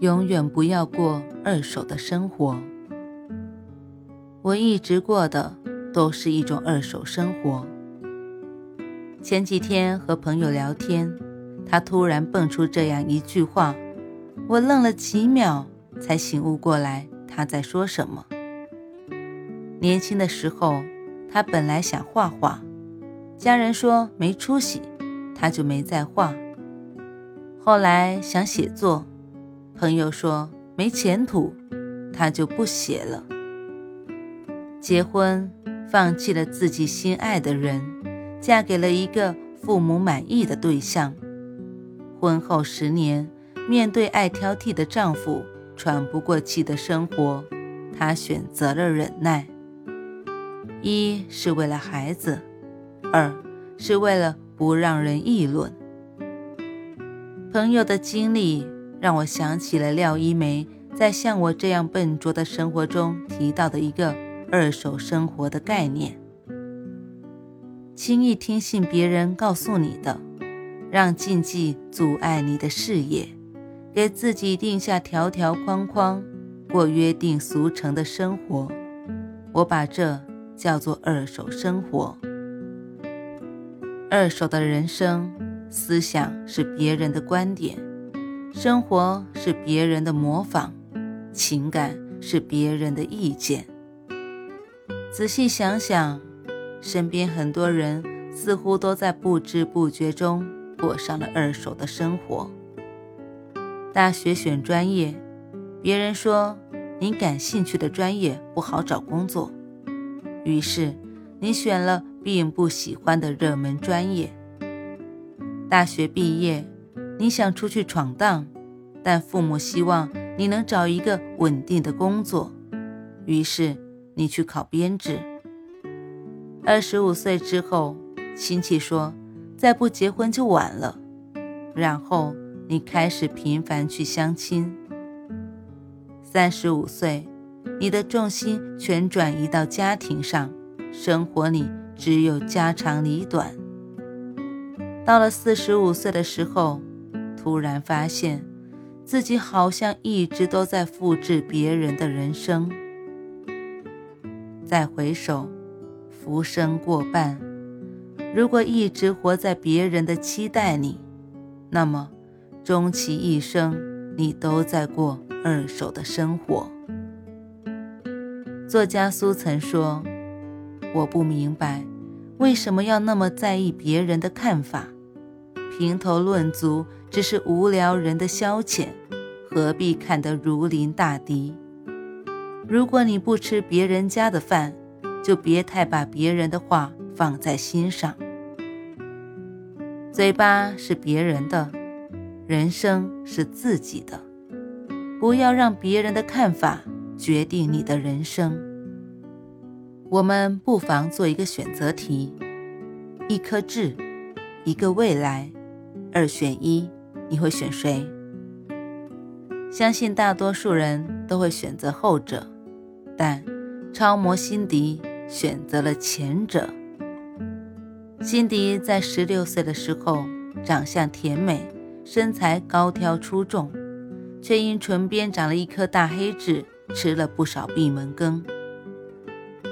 永远不要过二手的生活。我一直过的都是一种二手生活。前几天和朋友聊天，他突然蹦出这样一句话，我愣了几秒，才醒悟过来他在说什么。年轻的时候，他本来想画画，家人说没出息，他就没再画。后来想写作。朋友说没前途，他就不写了。结婚，放弃了自己心爱的人，嫁给了一个父母满意的对象。婚后十年，面对爱挑剔的丈夫，喘不过气的生活，她选择了忍耐。一是为了孩子，二是为了不让人议论。朋友的经历。让我想起了廖一梅在像我这样笨拙的生活中提到的一个二手生活的概念：轻易听信别人告诉你的，让禁忌阻碍你的视野，给自己定下条条框框，过约定俗成的生活。我把这叫做二手生活。二手的人生思想是别人的观点。生活是别人的模仿，情感是别人的意见。仔细想想，身边很多人似乎都在不知不觉中过上了二手的生活。大学选专业，别人说你感兴趣的专业不好找工作，于是你选了并不喜欢的热门专业。大学毕业。你想出去闯荡，但父母希望你能找一个稳定的工作，于是你去考编制。二十五岁之后，亲戚说再不结婚就晚了，然后你开始频繁去相亲。三十五岁，你的重心全转移到家庭上，生活里只有家长里短。到了四十五岁的时候。突然发现，自己好像一直都在复制别人的人生。再回首，浮生过半。如果一直活在别人的期待里，那么终其一生，你都在过二手的生活。作家苏曾说：“我不明白，为什么要那么在意别人的看法。”评头论足只是无聊人的消遣，何必看得如临大敌？如果你不吃别人家的饭，就别太把别人的话放在心上。嘴巴是别人的，人生是自己的，不要让别人的看法决定你的人生。我们不妨做一个选择题：一颗痣，一个未来。二选一，你会选谁？相信大多数人都会选择后者，但超模辛迪选择了前者。辛迪在十六岁的时候，长相甜美，身材高挑出众，却因唇边长了一颗大黑痣，吃了不少闭门羹。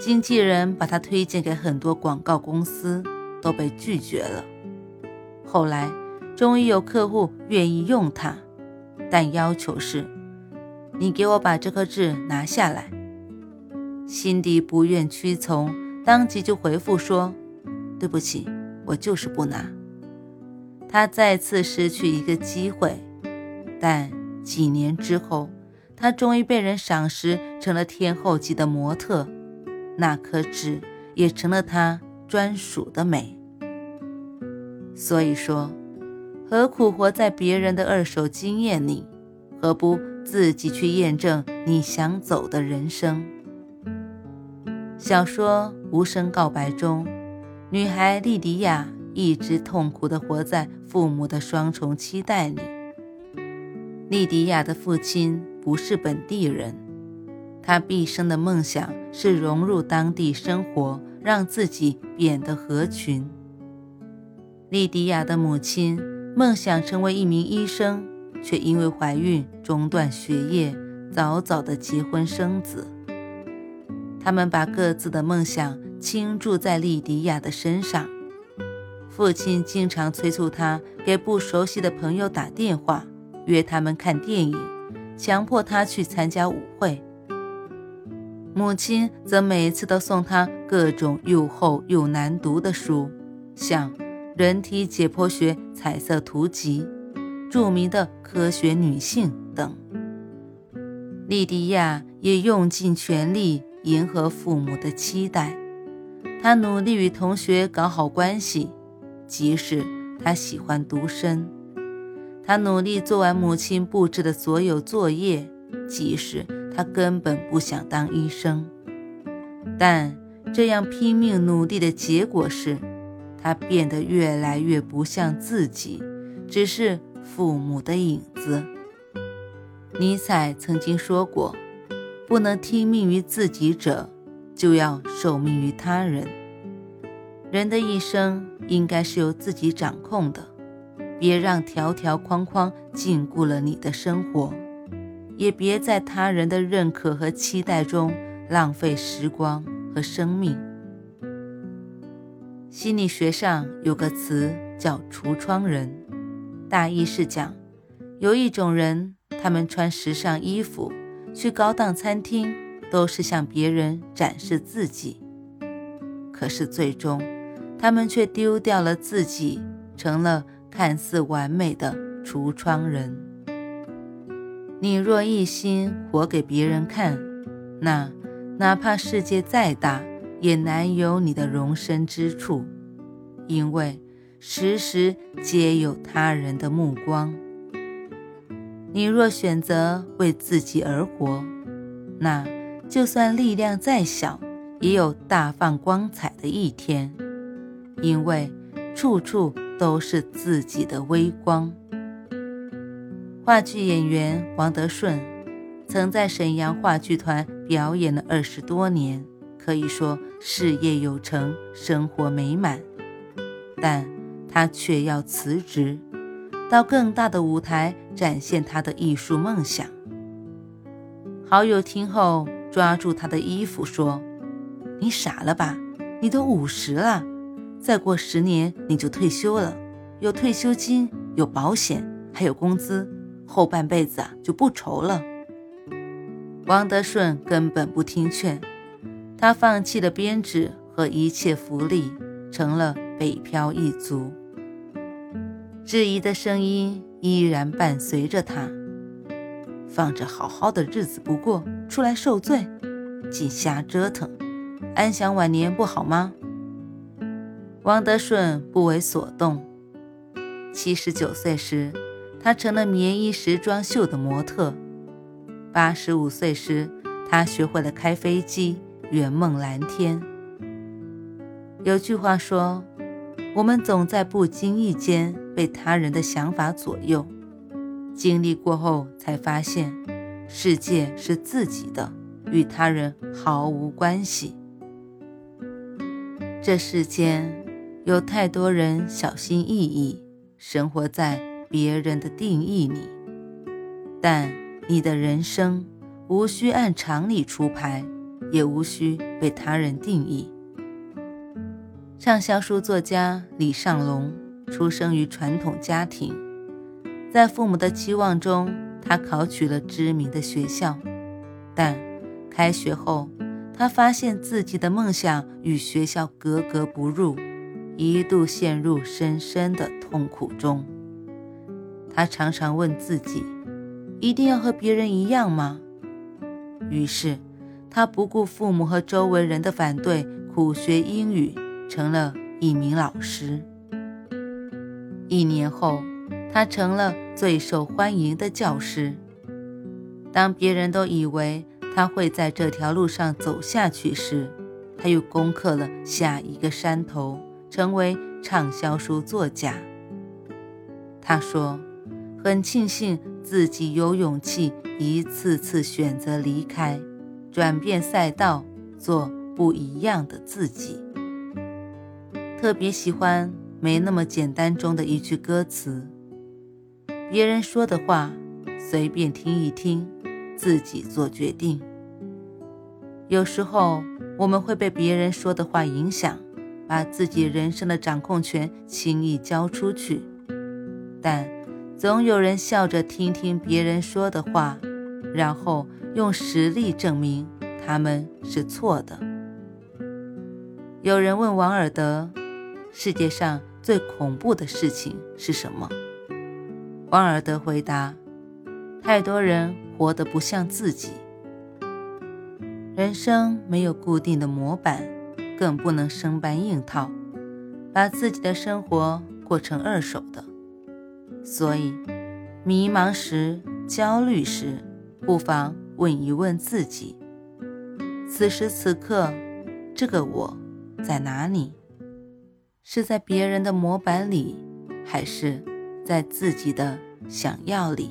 经纪人把她推荐给很多广告公司，都被拒绝了。后来。终于有客户愿意用它，但要求是：你给我把这颗痣拿下来。辛迪不愿屈从，当即就回复说：“对不起，我就是不拿。”他再次失去一个机会，但几年之后，他终于被人赏识，成了天后级的模特，那颗痣也成了他专属的美。所以说。何苦活在别人的二手经验里？何不自己去验证你想走的人生？小说《无声告白》中，女孩莉迪亚一直痛苦地活在父母的双重期待里。莉迪亚的父亲不是本地人，他毕生的梦想是融入当地生活，让自己变得合群。莉迪亚的母亲梦想成为一名医生。却因为怀孕中断学业，早早的结婚生子。他们把各自的梦想倾注在莉迪亚的身上。父亲经常催促他给不熟悉的朋友打电话，约他们看电影，强迫他去参加舞会。母亲则每次都送他各种又厚又难读的书，像《人体解剖学彩色图集》。著名的科学女性等，莉迪亚也用尽全力迎合父母的期待。她努力与同学搞好关系，即使她喜欢独身；她努力做完母亲布置的所有作业，即使她根本不想当医生。但这样拼命努力的结果是，他变得越来越不像自己，只是。父母的影子。尼采曾经说过：“不能听命于自己者，就要受命于他人。”人的一生应该是由自己掌控的，别让条条框框禁锢了你的生活，也别在他人的认可和期待中浪费时光和生命。心理学上有个词叫“橱窗人”。大意是讲，有一种人，他们穿时尚衣服，去高档餐厅，都是向别人展示自己。可是最终，他们却丢掉了自己，成了看似完美的橱窗人。你若一心活给别人看，那哪怕世界再大，也难有你的容身之处，因为。时时皆有他人的目光。你若选择为自己而活，那就算力量再小，也有大放光彩的一天，因为处处都是自己的微光。话剧演员王德顺曾在沈阳话剧团表演了二十多年，可以说事业有成，生活美满，但。他却要辞职，到更大的舞台展现他的艺术梦想。好友听后抓住他的衣服说：“你傻了吧？你都五十了，再过十年你就退休了，有退休金，有保险，还有工资，后半辈子啊就不愁了。”王德顺根本不听劝，他放弃了编制和一切福利，成了北漂一族。质疑的声音依然伴随着他，放着好好的日子不过，出来受罪，尽瞎折腾，安享晚年不好吗？王德顺不为所动。七十九岁时，他成了棉衣时装秀的模特；八十五岁时，他学会了开飞机，圆梦蓝天。有句话说。我们总在不经意间被他人的想法左右，经历过后才发现，世界是自己的，与他人毫无关系。这世间有太多人小心翼翼，生活在别人的定义里，但你的人生无需按常理出牌，也无需被他人定义。畅销书作家李尚龙出生于传统家庭，在父母的期望中，他考取了知名的学校。但开学后，他发现自己的梦想与学校格格不入，一度陷入深深的痛苦中。他常常问自己：“一定要和别人一样吗？”于是，他不顾父母和周围人的反对，苦学英语。成了一名老师。一年后，他成了最受欢迎的教师。当别人都以为他会在这条路上走下去时，他又攻克了下一个山头，成为畅销书作家。他说：“很庆幸自己有勇气一次次选择离开，转变赛道，做不一样的自己。”特别喜欢《没那么简单》中的一句歌词：“别人说的话，随便听一听，自己做决定。”有时候我们会被别人说的话影响，把自己人生的掌控权轻易交出去，但总有人笑着听听别人说的话，然后用实力证明他们是错的。有人问王尔德。世界上最恐怖的事情是什么？王尔德回答：“太多人活得不像自己。人生没有固定的模板，更不能生搬硬套，把自己的生活过成二手的。所以，迷茫时、焦虑时，不妨问一问自己：此时此刻，这个我在哪里？”是在别人的模板里，还是在自己的想要里？